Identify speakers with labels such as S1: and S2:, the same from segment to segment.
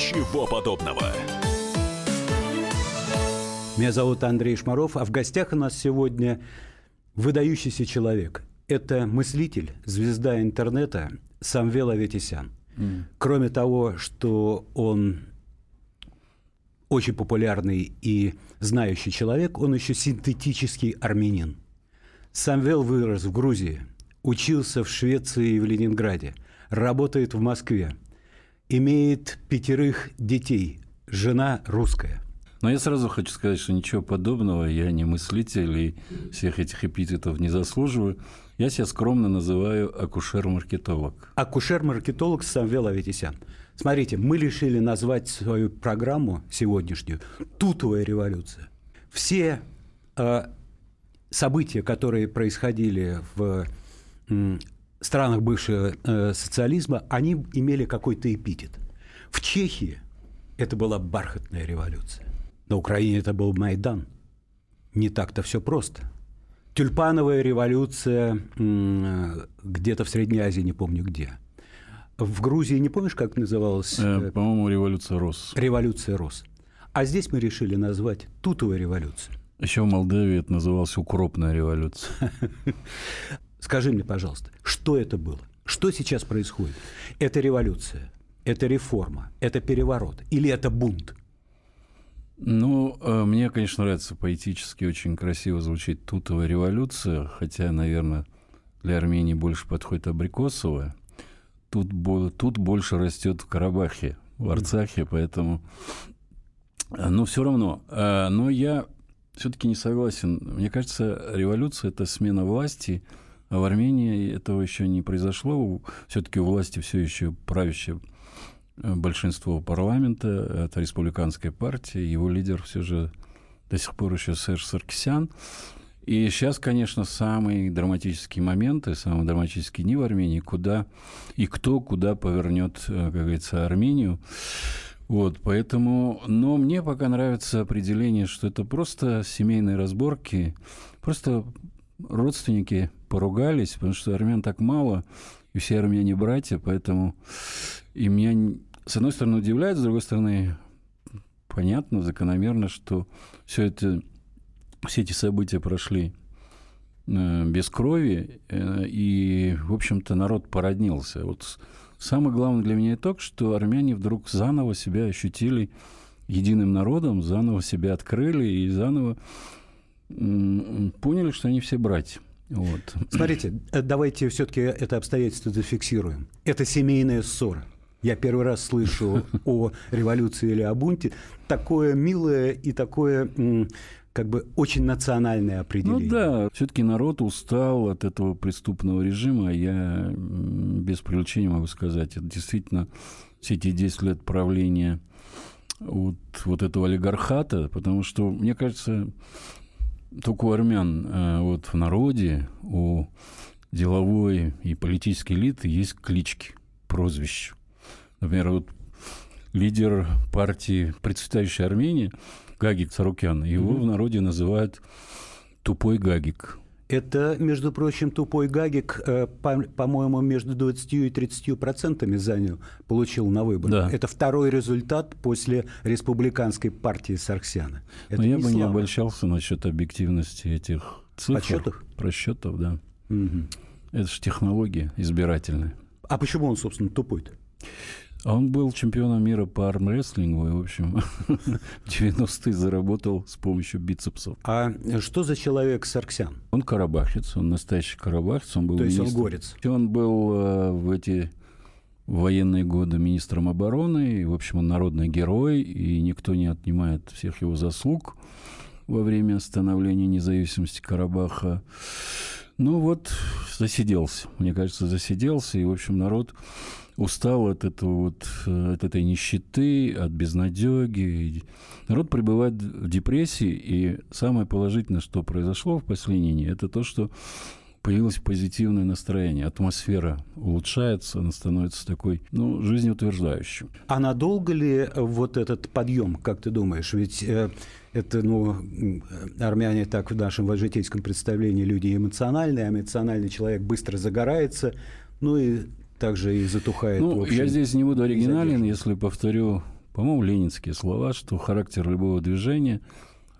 S1: Ничего подобного.
S2: Меня зовут Андрей Шмаров, а в гостях у нас сегодня выдающийся человек. Это мыслитель, звезда интернета Самвел Аветисян. Mm. Кроме того, что он очень популярный и знающий человек, он еще синтетический армянин. Самвел вырос в Грузии, учился в Швеции и в Ленинграде, работает в Москве, имеет пятерых детей, жена русская.
S3: Но я сразу хочу сказать, что ничего подобного, я не мыслитель и всех этих эпитетов не заслуживаю. Я себя скромно называю акушер-маркетолог.
S2: Акушер-маркетолог Самвел Аветисян. Смотрите, мы решили назвать свою программу сегодняшнюю «Тутовая революция». Все э, события, которые происходили в странах бывшего э, социализма, они имели какой-то эпитет. В Чехии это была бархатная революция. На Украине это был Майдан. Не так-то все просто. Тюльпановая революция где-то в Средней Азии, не помню где. В Грузии не помнишь, как называлась?
S3: Э, э, по-моему, революция Рос.
S2: Революция Рос. А здесь мы решили назвать Тутовая революция.
S3: Еще в Молдавии это называлось укропная революция.
S2: Скажи мне, пожалуйста, что это было? Что сейчас происходит? Это революция, это реформа, это переворот или это бунт?
S3: Ну, э, мне, конечно, нравится поэтически, очень красиво звучит «Тутовая революция», хотя, наверное, для Армении больше подходит абрикосовая. Тут, тут больше растет в Карабахе, в Арцахе, поэтому... Э, но все равно. Э, но я все-таки не согласен. Мне кажется, революция – это смена власти, а в Армении этого еще не произошло. Все-таки у власти все еще правящая большинство парламента, это республиканская партия, его лидер все же до сих пор еще Серж Саркисян. И сейчас, конечно, самые драматические моменты, самые драматические дни в Армении, куда и кто куда повернет, э, как говорится, Армению. Вот, поэтому, но мне пока нравится определение, что это просто семейные разборки, просто родственники поругались, потому что армян так мало, и все армяне братья, поэтому и меня с одной стороны, удивляет, с другой стороны, понятно, закономерно, что все это, все эти события прошли э, без крови, э, и, в общем-то, народ породнился. Вот самый главный для меня итог, что армяне вдруг заново себя ощутили единым народом, заново себя открыли и заново поняли, что они все братья. Вот.
S2: Смотрите, э, давайте все-таки это обстоятельство зафиксируем. Это семейная ссора. Я первый раз слышу о революции или о бунте. Такое милое и такое как бы очень национальное определение.
S3: Ну да, все-таки народ устал от этого преступного режима. Я без привлечения могу сказать, это действительно все эти 10 лет правления вот, вот этого олигархата, потому что, мне кажется, только у армян э, вот в народе, у деловой и политической элиты есть клички, прозвища. Например, вот лидер партии «Процветающая Армения» Гагик Сарукян, его mm-hmm. в народе называют «тупой Гагик».
S2: Это, между прочим, тупой Гагик, э, по-моему, между 20 и 30 процентами занял, получил на выборах. Да. Это второй результат после республиканской партии Сарксяна.
S3: Это Но я бы слава. не обольщался насчет объективности этих цифр.
S2: Подсчетов?
S3: Просчетов, да. Угу. Это же технология избирательная.
S2: А почему он, собственно, тупой-то?
S3: А он был чемпионом мира по армрестлингу и, в общем, в 90-е заработал с помощью бицепсов.
S2: А что за человек Сарксян?
S3: Он карабахец, он настоящий карабахец. Он был
S2: То
S3: министр...
S2: есть он горец?
S3: Он был э, в эти военные годы министром обороны, и, в общем, он народный герой, и никто не отнимает всех его заслуг во время становления независимости Карабаха. Ну вот, засиделся, мне кажется, засиделся, и, в общем, народ устал от этого вот, э, от этой нищеты, от безнадеги. Народ пребывает в депрессии, и самое положительное, что произошло в последние дни, это то, что появилось позитивное настроение, атмосфера улучшается, она становится такой, ну, жизнеутверждающей.
S2: А надолго ли вот этот подъем, как ты думаешь? Ведь э, это, ну, армяне так в нашем житейском представлении люди эмоциональные, а эмоциональный человек быстро загорается, ну и также и затухает.
S3: Ну, я здесь не буду оригинален, если повторю по-моему, ленинские слова, что характер любого движения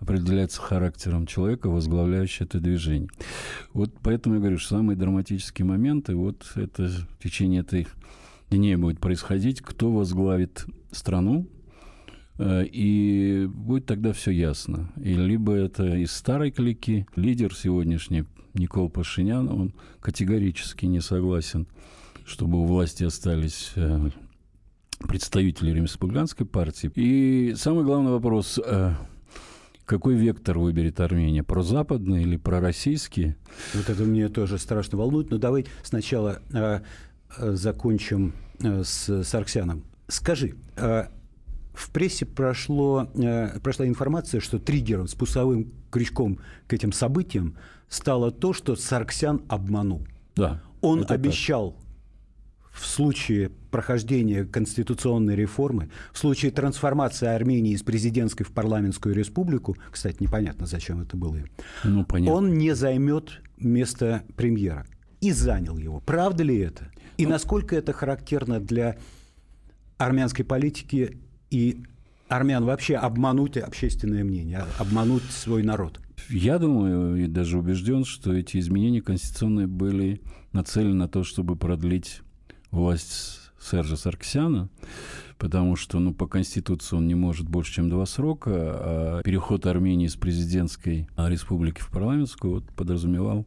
S3: определяется характером человека, возглавляющего это движение. Вот поэтому я говорю, что самые драматические моменты, вот это в течение этих дней будет происходить, кто возглавит страну, э, и будет тогда все ясно. И либо это из старой клики, лидер сегодняшний Никол Пашинян, он категорически не согласен, чтобы у власти остались э, представители республиканской партии. И самый главный вопрос, э, какой вектор выберет Армения, прозападный или пророссийский?
S2: Вот это мне тоже страшно волнует, но давай сначала э, закончим э, с Сарксяном. Скажи, э, в прессе прошло, э, прошла информация, что триггером, спусковым крючком к этим событиям стало то, что Сарксян обманул.
S3: Да.
S2: Он обещал в случае прохождения конституционной реформы, в случае трансформации Армении из президентской в парламентскую республику, кстати, непонятно, зачем это было, ну, он не займет место премьера. И занял его. Правда ли это? И ну, насколько это характерно для армянской политики и армян вообще обмануть общественное мнение, обмануть свой народ?
S3: Я думаю и даже убежден, что эти изменения конституционные были нацелены на то, чтобы продлить власть Сержа Сарксяна, потому что ну, по Конституции он не может больше, чем два срока, а переход Армении из президентской республики в парламентскую вот, подразумевал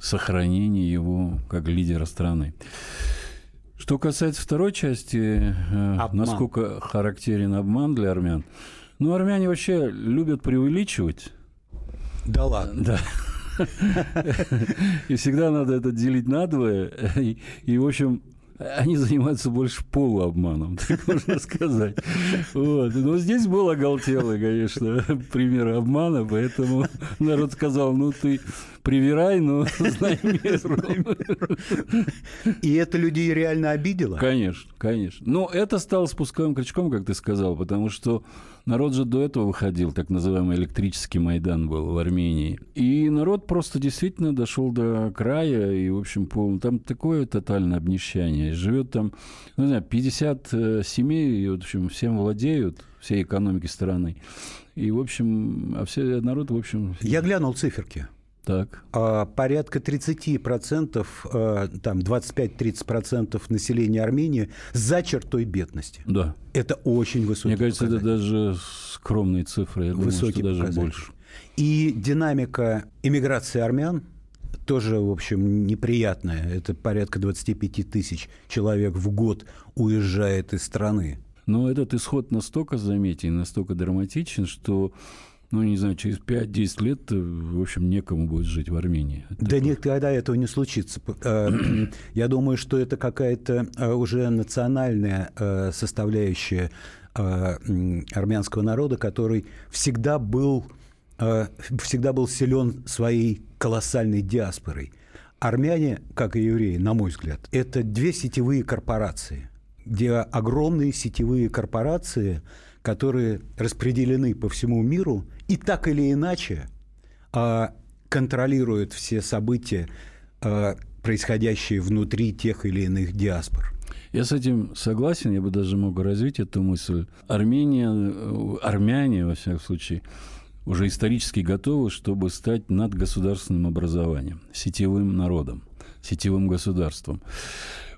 S3: сохранение его как лидера страны. Что касается второй части, э, обман. насколько характерен обман для армян, ну, армяне вообще любят преувеличивать.
S2: Да ладно.
S3: Да. И всегда надо это делить надвое. И, и в общем, они занимаются больше полуобманом, так можно сказать. Вот. Но здесь был оголтелый, конечно, пример обмана, поэтому народ сказал, ну ты привирай, но знай меру.
S2: И это людей реально обидело?
S3: Конечно, конечно. Но это стало спусковым крючком, как ты сказал, потому что народ же до этого выходил, так называемый электрический Майдан был в Армении. И народ просто действительно дошел до края, и, в общем, пол... там такое тотальное обнищание. Живет там, ну, не знаю, 50 э, семей, и, в общем, всем владеют, всей экономики страны. И, в общем, а все народ, в общем...
S2: Я глянул циферки.
S3: Так.
S2: А, порядка 30%, а, там 25-30% населения Армении за чертой бедности.
S3: Да.
S2: Это очень высокий
S3: Мне кажется, это даже скромные цифры. Я Высокий думаю, что даже больше.
S2: И динамика иммиграции армян тоже, в общем, неприятная. Это порядка 25 тысяч человек в год уезжает из страны.
S3: Но этот исход настолько заметен, настолько драматичен, что ну, не знаю, через 5-10 лет, э, в общем, некому будет жить в Армении.
S2: Это да никогда этого не случится. Э, я думаю, что это какая-то э, уже национальная составляющая армянского народа, который всегда был, всегда был силен своей колоссальной диаспорой. Армяне, как и евреи, на мой взгляд, это две сетевые корпорации, где огромные сетевые корпорации – которые распределены по всему миру и так или иначе а, контролируют все события, а, происходящие внутри тех или иных диаспор.
S3: Я с этим согласен, я бы даже мог развить эту мысль. Армения, армяне, во всяком случае, уже исторически готовы, чтобы стать надгосударственным образованием, сетевым народом, сетевым государством.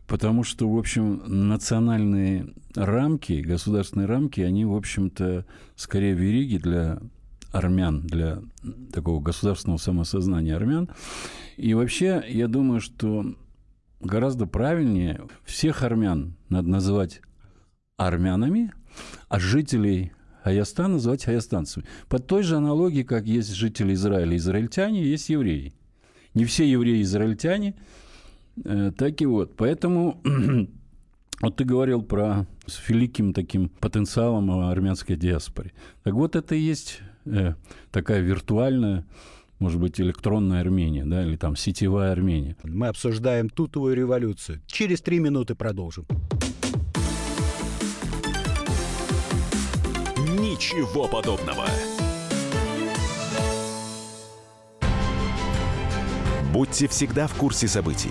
S3: Потому что, в общем, национальные рамки, государственные рамки, они, в общем-то, скорее вериги для армян, для такого государственного самосознания армян. И вообще, я думаю, что гораздо правильнее всех армян надо называть армянами, а жителей Аястана называть аястанцами. По той же аналогии, как есть жители Израиля, израильтяне, есть евреи. Не все евреи израильтяне, Э, так и вот. Поэтому вот ты говорил про с великим таким потенциалом армянской диаспоре. Так вот, это и есть э, такая виртуальная может быть, электронная Армения, да, или там сетевая Армения.
S2: Мы обсуждаем тутовую революцию. Через три минуты продолжим.
S1: Ничего подобного. Будьте всегда в курсе событий.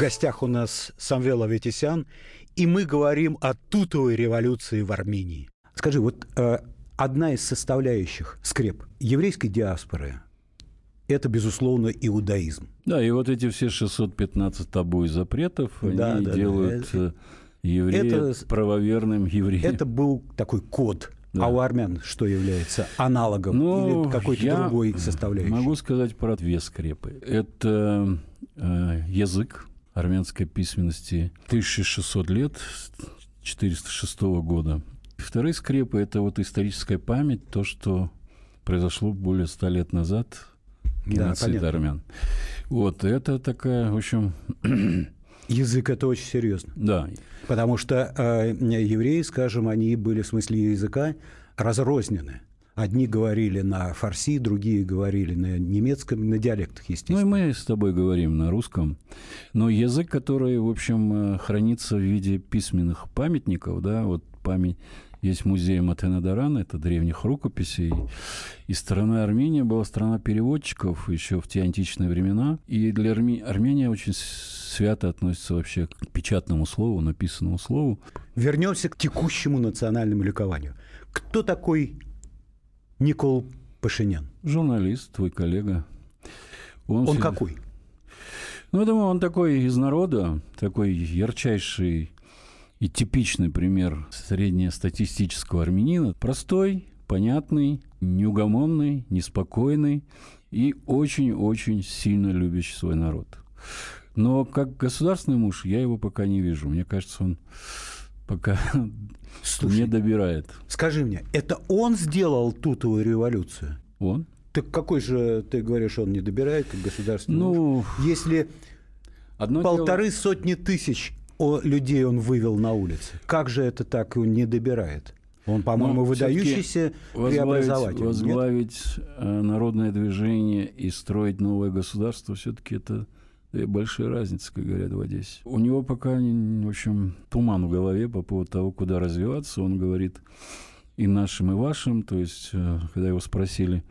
S2: В гостях у нас Самвел Аветисян, и мы говорим о тутовой революции в Армении. Скажи, вот э, одна из составляющих скреп еврейской диаспоры – это, безусловно, иудаизм.
S3: Да, и вот эти все 615 табу и запретов,
S2: Да,
S3: они
S2: да, да.
S3: делают э, еврея
S2: Это-
S3: правоверным евреем.
S2: Это был такой код.
S3: Да.
S2: А у армян что является аналогом
S3: Ну,
S2: или какой-то
S3: я
S2: другой составляющей?
S3: Могу сказать про две скрепы. Это э, язык армянской письменности 1600 лет, с 406 года. Вторые скрепы – это вот историческая память, то, что произошло более ста лет назад,
S2: Да,
S3: геноцид
S2: понятно.
S3: армян. Вот, это такая, в общем,
S2: Язык – это очень серьезно.
S3: да,
S2: Потому что э, евреи, скажем, они были в смысле языка разрознены. Одни говорили на фарси, другие говорили на немецком, на диалектах,
S3: Ну и
S2: естественно.
S3: мы с тобой говорим на русском. Но язык, который, в общем, э, хранится в виде письменных памятников, да, вот память есть музей Матенадарана, это древних рукописей. И страна Армения была страна переводчиков еще в те античные времена. И для Арми... Армения очень свято относится вообще к печатному слову, написанному слову.
S2: Вернемся к текущему национальному ликованию. Кто такой Никол Пашинян?
S3: Журналист, твой коллега.
S2: Он
S3: всегда-
S2: какой?
S3: Ну, я думаю, он такой из народа, такой ярчайший и типичный пример среднестатистического армянина. Простой, понятный, неугомонный, неспокойный и очень-очень сильно любящий свой народ. Но как государственный муж я его пока не вижу. Мне кажется, он пока
S2: Слушай,
S3: не добирает.
S2: скажи мне, это он сделал тутовую революцию?
S3: Он?
S2: Так какой же, ты говоришь, он не добирает как государственный муж?
S3: Ну,
S2: Если
S3: одно дело-
S2: полторы сотни тысяч людей он вывел на улицы, как же это так он не добирает? Он, по-моему, выдающийся
S3: возглавить,
S2: преобразователь. нет?
S3: возглавить э, народное движение и строить новое государство все-таки это две большие разницы, как говорят в Одессе. У него пока, в общем, туман в голове по поводу того, куда развиваться. Он говорит и нашим, и вашим. То есть, э, когда его спросили,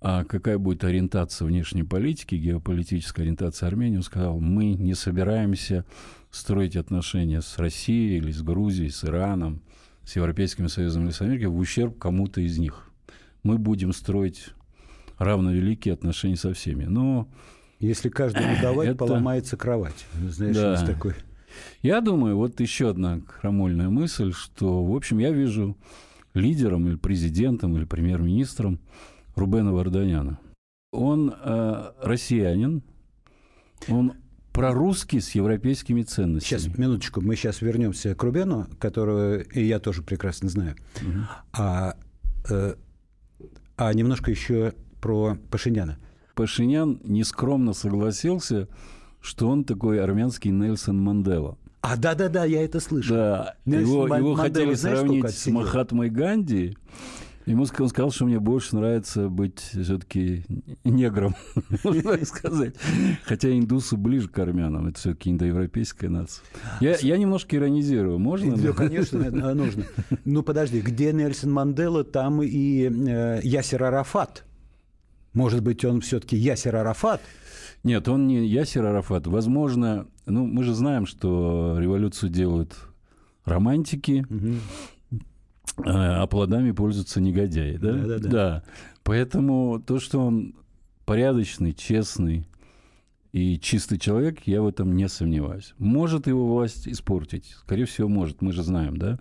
S3: а какая будет ориентация внешней политики, геополитическая ориентация Армении, он сказал, мы не собираемся строить отношения с Россией или с Грузией, с Ираном, с Европейским Союзом или с Америкой в ущерб кому-то из них. Мы будем строить равновеликие отношения со всеми. Но
S2: Если каждому давать,
S3: Это-
S2: поломается кровать. Знаешь,
S3: Да.
S2: есть такой.
S3: я думаю, вот еще одна крамольная мысль, что, в общем, я вижу лидером или президентом или премьер-министром Рубена Варданяна. Он э, россиянин, он прорусский с европейскими ценностями.
S2: Сейчас, минуточку, мы сейчас вернемся к Рубену, которого и я тоже прекрасно знаю. А, э, а немножко еще про Пашиняна.
S3: Пашинян нескромно согласился, что он такой армянский Нельсон Мандела.
S2: А, да-да-да, я это слышал.
S3: Да,
S2: Нельсон
S3: его,
S2: Ман-
S3: его
S2: Мандела,
S3: хотели
S2: знаешь,
S3: сравнить с? Махатмой Ганди. Ему он сказал, что мне больше нравится быть все-таки негром, можно так сказать. Хотя индусы ближе к армянам, это все-таки индоевропейская нация. Я, я немножко иронизирую, можно?
S2: Да, конечно, это нужно. Ну, подожди, где Нельсон Мандела, там и э, Ясер Арафат. Может быть, он все-таки Ясер Арафат?
S3: Нет, он не Ясер Арафат. Возможно, ну, мы же знаем, что революцию делают романтики, э, а плодами пользуются негодяи, да? Да. Поэтому то, что он порядочный, честный и чистый человек, я в этом не сомневаюсь. Может его власть испортить? Скорее всего, может, мы же знаем, да?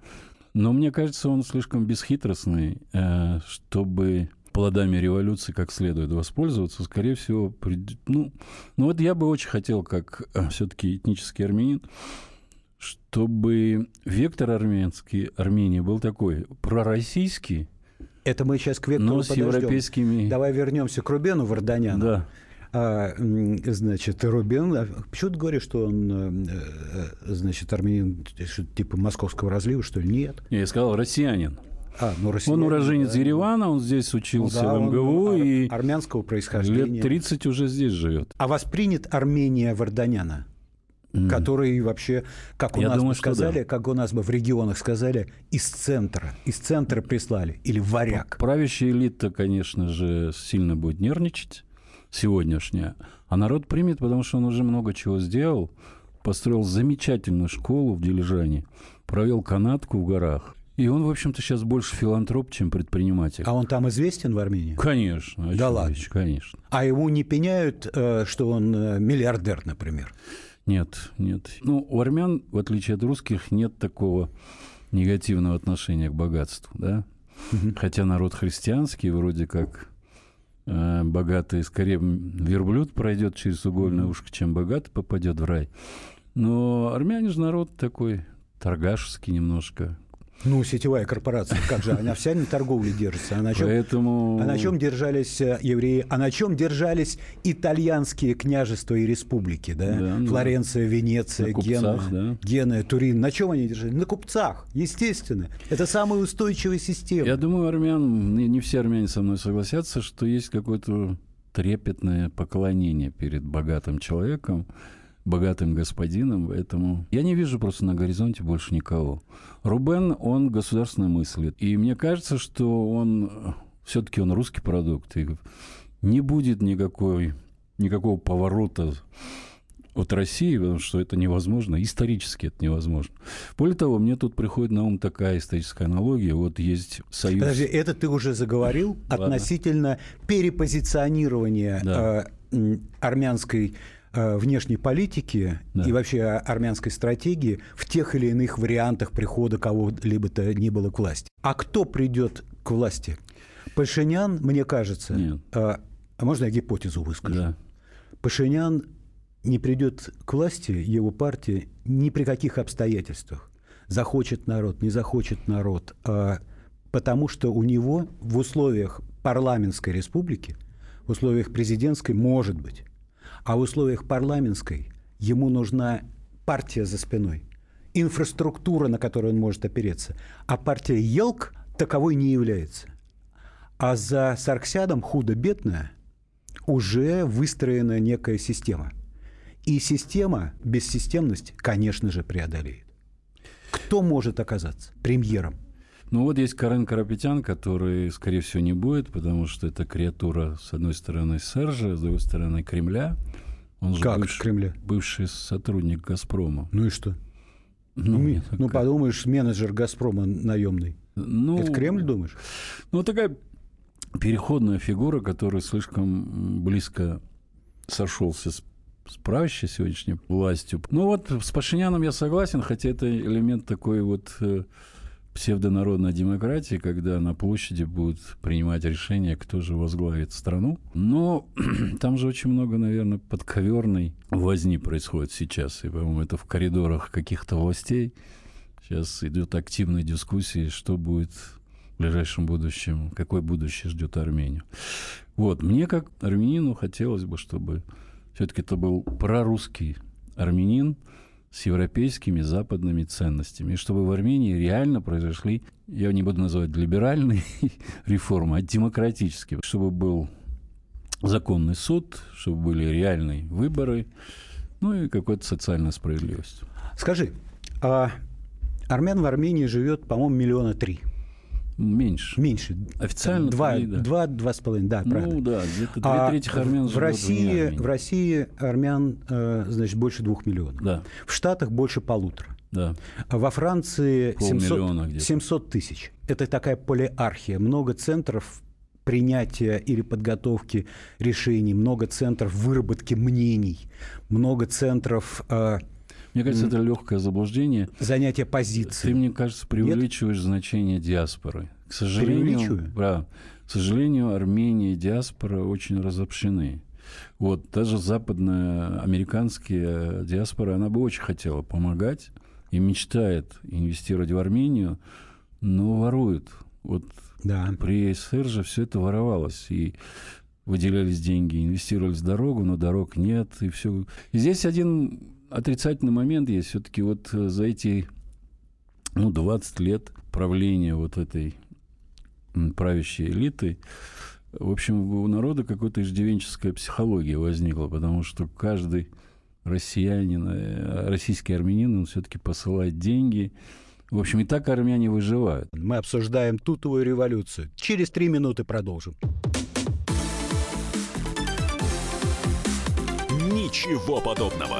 S3: Но мне кажется, он слишком бесхитростный, э, чтобы плодами революции как следует воспользоваться. Скорее всего, прид- ну, ну вот я бы очень хотел, как все-таки этнический армянин, чтобы вектор армянский, Армении был такой пророссийский,
S2: Это мы сейчас к Вектору
S3: но с
S2: подождем.
S3: европейскими...
S2: Давай вернемся к Рубену Варданяну.
S3: Да.
S2: а, значит, Рубен, а почему ты говоришь, что он, значит, армянин типа московского разлива, что ли? Нет.
S3: Я сказал, россиянин.
S2: А, ну,
S3: он уроженец да. Еревана, он здесь учился ну, да, в МГУ
S2: ар-
S3: и
S2: армянского происхождения.
S3: Лет 30 уже здесь живет.
S2: А воспринят Армения Варданяна? Mm. который вообще, как у
S3: Я
S2: нас
S3: думаю,
S2: бы сказали,
S3: да.
S2: как у нас бы в регионах сказали, из центра, из центра прислали, или варяг.
S3: Правящая элита, конечно же, сильно будет нервничать сегодняшняя, а народ примет, потому что он уже много чего сделал, построил замечательную школу в Дилижане, провел канатку в горах, и он, в общем-то, сейчас больше филантроп, чем предприниматель.
S2: А он там известен в Армении?
S3: Конечно.
S2: Да ладно?
S3: Вещь, конечно.
S2: А ему не пеняют, э, что он э, миллиардер, например?
S3: Нет, нет. Ну, у армян, в отличие от русских, нет такого негативного отношения к богатству, да? Хотя народ христианский, вроде как э, богатый, скорее верблюд пройдет через угольное ушко, чем богатый попадет в рай. Но армяне же народ такой торгашский немножко,
S2: ну, сетевая корпорация, как же, она вся на торговле держится. А на чем,
S3: Поэтому...
S2: а на чем держались э, евреи? А на чем держались итальянские княжества и республики? Да?
S3: Да, ну,
S2: Флоренция, Венеция,
S3: на купцах,
S2: Гена,
S3: да.
S2: Гена, Турин. На чем они держались? На купцах, естественно. Это самая устойчивая система.
S3: Я думаю, армян, не все армяне со мной согласятся, что есть какое-то трепетное поклонение перед богатым человеком, богатым господином, поэтому я не вижу просто на горизонте больше никого. Рубен, он государственно мыслит, и мне кажется, что он все-таки он русский продукт, и не будет никакой, никакого поворота от России, потому что это невозможно, исторически это невозможно. Более того, мне тут приходит на ум такая историческая аналогия. Вот есть союз...
S2: Подожди, это ты уже заговорил
S3: Ладно.
S2: относительно перепозиционирования
S3: Да.
S2: э, армянской внешней политики
S3: Да.
S2: и вообще армянской стратегии в тех или иных вариантах прихода кого-либо то ни было к власти. А кто придет к власти? Пашинян, мне кажется,
S3: Нет.
S2: э, а можно я гипотезу выскажу?
S3: Да.
S2: Пашинян не придет к власти, его партия, ни при каких обстоятельствах. Захочет народ, не захочет народ. а потому что у него в условиях парламентской республики, в условиях президентской, может быть, а в условиях парламентской ему нужна партия за спиной, инфраструктура, на которую он может опереться. А партия Елк таковой не является. А за Сарксядом худо-бедно уже выстроена некая система. И система бессистемность, конечно же, преодолеет. Кто может оказаться премьером?
S3: Ну вот есть Карен Карапетян, который, скорее всего, не будет, потому что это креатура, с одной стороны, Сержа, с другой стороны, Кремля. Он же
S2: Как
S3: бывший,
S2: Кремля?
S3: бывший сотрудник «Газпрома».
S2: Ну и что?
S3: Ну,
S2: Ну,
S3: мне
S2: ну,
S3: такая-
S2: подумаешь, менеджер «Газпрома» наемный.
S3: ну,
S2: Это Кремль, думаешь?
S3: Ну, такая переходная фигура, который слишком близко сошелся с, с правящей сегодняшней властью. Ну вот с Пашиняном я согласен, хотя это элемент такой вот э, псевдонародной демократии, когда на площади будут принимать решения, кто же возглавит страну. Но там же очень много, наверное, подковерной возни происходит сейчас. И, по-моему, это в коридорах каких-то властей. Сейчас идет активная дискуссия, что будет в ближайшем будущем, какое будущее ждет Армению. Вот, мне как армянину хотелось бы, чтобы все-таки это был прорусский армянин с европейскими западными ценностями, чтобы в Армении реально произошли, я не буду называть либеральные реформы, а демократические, чтобы был законный суд, чтобы были реальные выборы, ну и какая-то социальная справедливость.
S2: Скажи, а армян в Армении живет, по-моему, миллиона три.
S3: Меньше.
S2: Меньше.
S3: Официально
S2: Два,
S3: три, да.
S2: два, два с половиной, да, правильно.
S3: Ну да, где-то две
S2: А
S3: трети армян
S2: в России, в России армян, э, значит, больше двух миллионов.
S3: Да,
S2: В Штатах больше полутора.
S3: да.
S2: А во Франции 700,
S3: Полмиллиона где-то.
S2: 700 тысяч. Это такая полиархия. Много центров принятия или подготовки решений, много центров выработки мнений, много центров э,
S3: Мне кажется, это легкое заблуждение.
S2: занятия
S3: Ты,
S2: позиций.
S3: мне кажется, преувеличиваешь значение диаспоры. К сожалению, да, к сожалению, Армения и диаспора очень разобщены. Вот даже западная американская диаспора, она бы очень хотела помогать и мечтает инвестировать в Армению, но воруют. Вот
S2: Да.
S3: при СССР же все это воровалось. И выделялись деньги, инвестировались в дорогу, но дорог нет, и все. И здесь один отрицательный момент есть. Все-таки вот э, за эти ну, 20 лет правления вот этой правящей элиты, в общем, у народа какая-то иждивенческая психология возникла, потому что каждый россиянин, э, российский армянин, он все-таки посылает деньги. В общем, и так армяне выживают.
S2: Мы обсуждаем тутовую революцию. Через три минуты продолжим.
S4: Ничего подобного.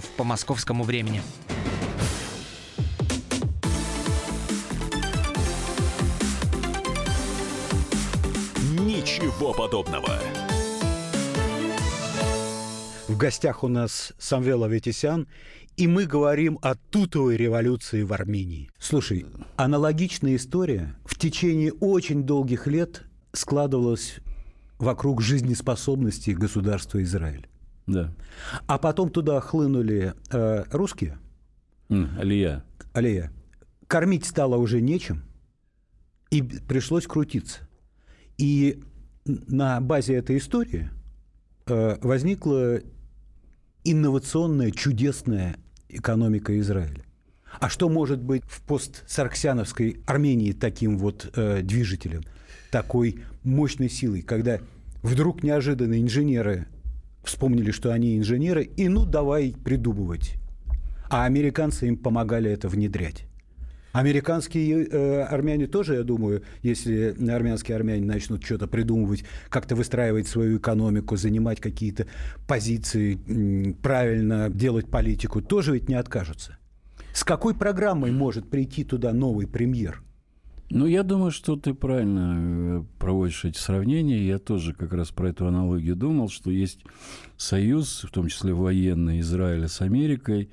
S5: по московскому времени.
S4: Ничего подобного.
S2: В гостях у нас Самвел Аветисян, и мы говорим о тутовой революции в Армении. Слушай, аналогичная история в течение очень долгих лет складывалась вокруг жизнеспособности государства Израиль.
S3: Да.
S2: А потом туда хлынули э, русские,
S3: Алия.
S2: Алия. Кормить стало уже нечем, и пришлось крутиться. И на базе этой истории э, возникла инновационная, чудесная экономика Израиля. А что может быть в постсарксяновской Армении таким вот э, движителем, такой мощной силой, когда вдруг неожиданно инженеры вспомнили, что они инженеры, и ну давай придумывать. А американцы им помогали это внедрять. Американские э, армяне тоже, я думаю, если армянские армяне начнут что-то придумывать, как-то выстраивать свою экономику, занимать какие-то позиции, правильно делать политику, тоже ведь не откажутся. С какой программой может прийти туда новый премьер?
S3: Ну, я думаю, что ты правильно э, проводишь эти сравнения. Я тоже как раз про эту аналогию думал, что есть союз, в том числе военный Израиля с Америкой.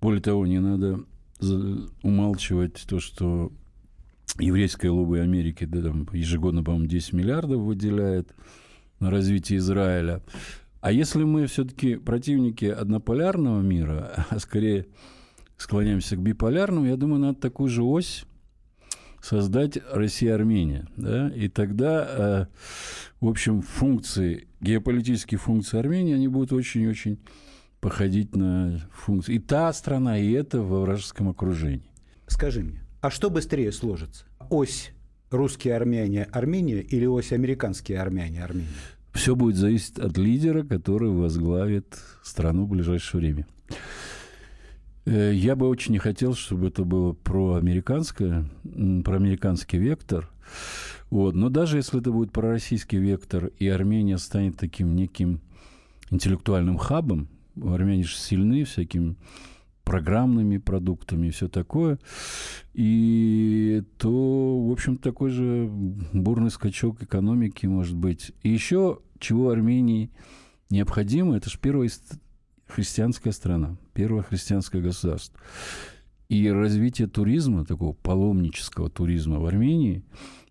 S3: Более того, не надо умалчивать то, что еврейское лобби Америки да, там, ежегодно, по-моему, 10 миллиардов выделяет на развитие Израиля. А если мы все-таки противники однополярного мира, а скорее склоняемся к биполярному, я думаю, надо такую же ось создать Россия-Армения. Да? И тогда, э, в общем, функции, геополитические функции Армении, они будут очень-очень походить на функции. И та страна, и это во вражеском окружении.
S2: Скажи мне, а что быстрее сложится? Ось русские армяне Армения или ось американские армяне Армения?
S3: Все будет зависеть от лидера, который возглавит страну в ближайшее время. Э, Я бы очень не хотел, чтобы это было проамериканское, проамериканский вектор. Вот. Но даже если это будет пророссийский вектор, и Армения станет таким неким интеллектуальным хабом, армяне же сильны всякими программными продуктами и все такое, и то, в общем, такой же бурный скачок экономики может быть. И еще, чего Армении необходимо, это же первая христианская страна, первое христианское государство. И развитие туризма, такого паломнического туризма в Армении,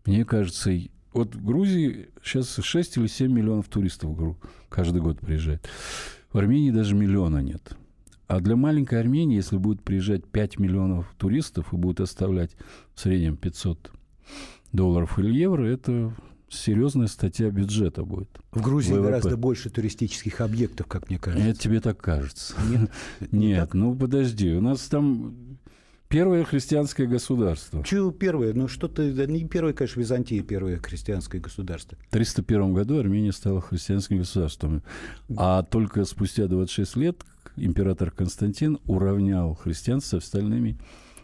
S3: мне кажется, вот в Грузии сейчас 6 или 7 миллионов туристов каждый год приезжает. В Армении даже миллиона нет. А для маленькой Армении, если будет приезжать 5 миллионов туристов и будут оставлять в среднем 500 долларов или евро, это серьезная статья бюджета будет.
S2: В Грузии
S3: ВВП.
S2: гораздо больше туристических объектов, как мне кажется.
S3: Это тебе так кажется.
S2: Нет,
S3: Нет, ну подожди, у нас там первое христианское государство.
S2: Чего первое? Ну что-то, не первое, конечно, Византия первое христианское государство.
S3: В 301 году Армения стала христианским государством. А только спустя 26 лет император Константин уравнял христианство с остальными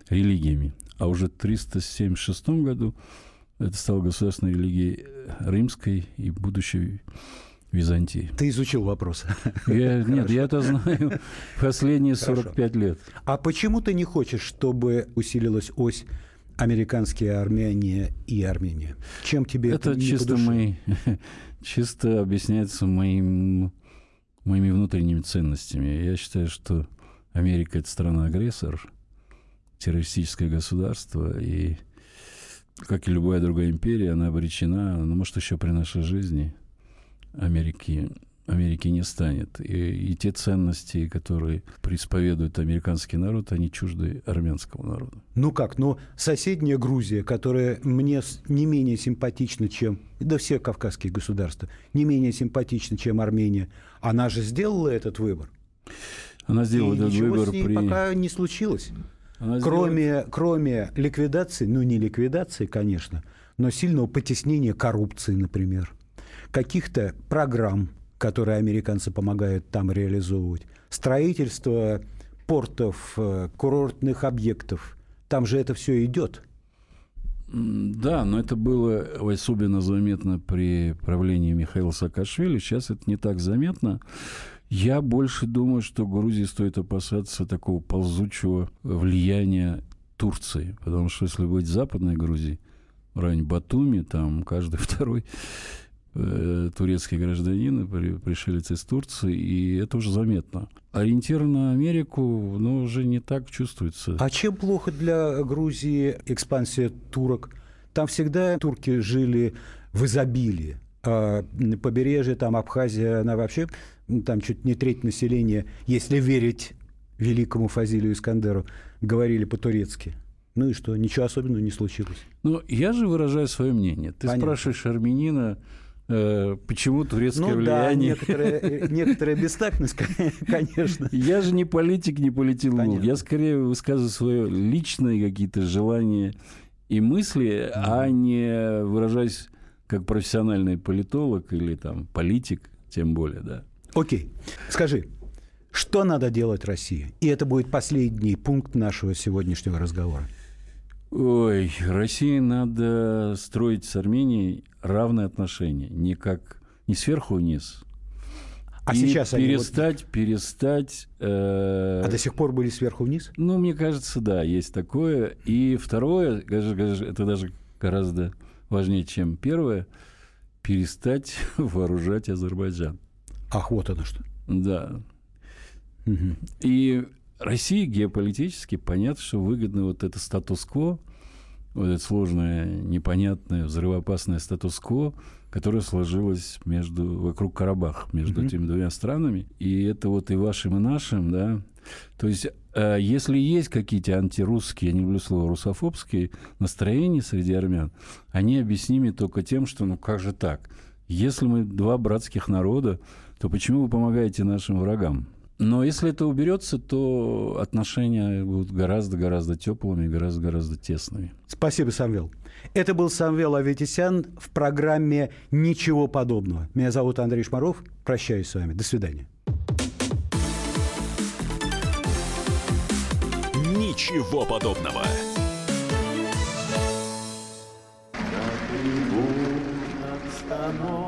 S3: религиями. А уже в 376 году это стало государственной религией римской и будущей Византии.
S2: Ты изучил вопрос.
S3: Я, нет, я это знаю последние
S2: Хорошо.
S3: 45 лет.
S2: А почему ты не хочешь, чтобы усилилась ось американские армяне и Армения? Чем тебе это,
S3: это чисто мои, чисто объясняется моим, моими внутренними ценностями. Я считаю, что Америка это страна-агрессор, террористическое государство, и как и любая другая империя, она обречена, ну, может, еще при нашей жизни Америки Америки не станет. И, и те ценности, которые преисповедует американский народ, они чужды армянскому народу.
S2: Ну как? Ну, соседняя Грузия, которая мне не менее симпатична, чем... Да все кавказские государства. Не менее симпатична, чем Армения. Она же сделала этот выбор.
S3: Она сделала и этот
S2: ничего
S3: выбор
S2: с ней
S3: при...
S2: пока не случилось.
S3: Она
S2: кроме,
S3: сделала...
S2: кроме ликвидации, ну не ликвидации, конечно, но сильного потеснения коррупции, например, каких-то программ, которые американцы помогают там реализовывать, строительство портов, э, курортных объектов, там же это все идет.
S3: Да, но это было особенно заметно при правлении Михаила Саакашвили. Сейчас это не так заметно. Я больше думаю, что Грузии стоит опасаться такого ползучего влияния Турции. Потому что если быть западной Грузии, в районе Батуми, там каждый второй Э, турецкие гражданины, пришелец из Турции, и это уже заметно. Ориентир на Америку, ну, уже не так чувствуется.
S2: А чем плохо для Грузии экспансия турок? Там всегда турки жили в изобилии. А побережье, там Абхазия, она вообще, ну, там чуть не треть населения, если верить великому Фазилию Искандеру, говорили по-турецки. Ну и что, ничего особенного не случилось?
S3: Ну, я же выражаю свое мнение. Ты Понятно. спрашиваешь армянина, Э, почему турецкое ну, влияние?
S2: Да, некоторая, э, некоторая бестактность, конечно.
S3: Я же не политик, не политолог. Я скорее высказываю свои личные какие-то желания и мысли, а не выражаясь как профессиональный политолог или там политик, тем более, да.
S2: Окей. Скажи, что надо делать России? И это будет последний пункт нашего сегодняшнего разговора.
S3: Ой, России надо строить с Арменией равные отношения, не как не сверху вниз.
S2: А и сейчас
S3: перестать, вот... перестать.
S2: Э... А до сих пор были сверху вниз?
S3: Ну, мне кажется, да, есть такое. И второе, это даже гораздо важнее, чем первое, перестать вооружать Азербайджан.
S2: Ах, вот оно что.
S3: Да. Угу. И России геополитически понятно, что выгодно вот это статус-кво, вот это сложное, непонятное, взрывоопасное статус-кво, которое сложилось между, вокруг Карабах, между mm-hmm. этими двумя странами. И это вот и вашим, и нашим, да. То есть, э, если есть какие-то антирусские, я не люблю слово русофобские настроения среди армян, они объяснимы только тем, что ну как же так? Если мы два братских народа, то почему вы помогаете нашим врагам? Но если это уберется, то отношения будут гораздо-гораздо теплыми, гораздо-гораздо тесными.
S2: Спасибо, Самвел. Это был Самвел Аветисян в программе «Ничего подобного». Меня зовут Андрей Шмаров. Прощаюсь с вами. До свидания.
S4: Ничего подобного.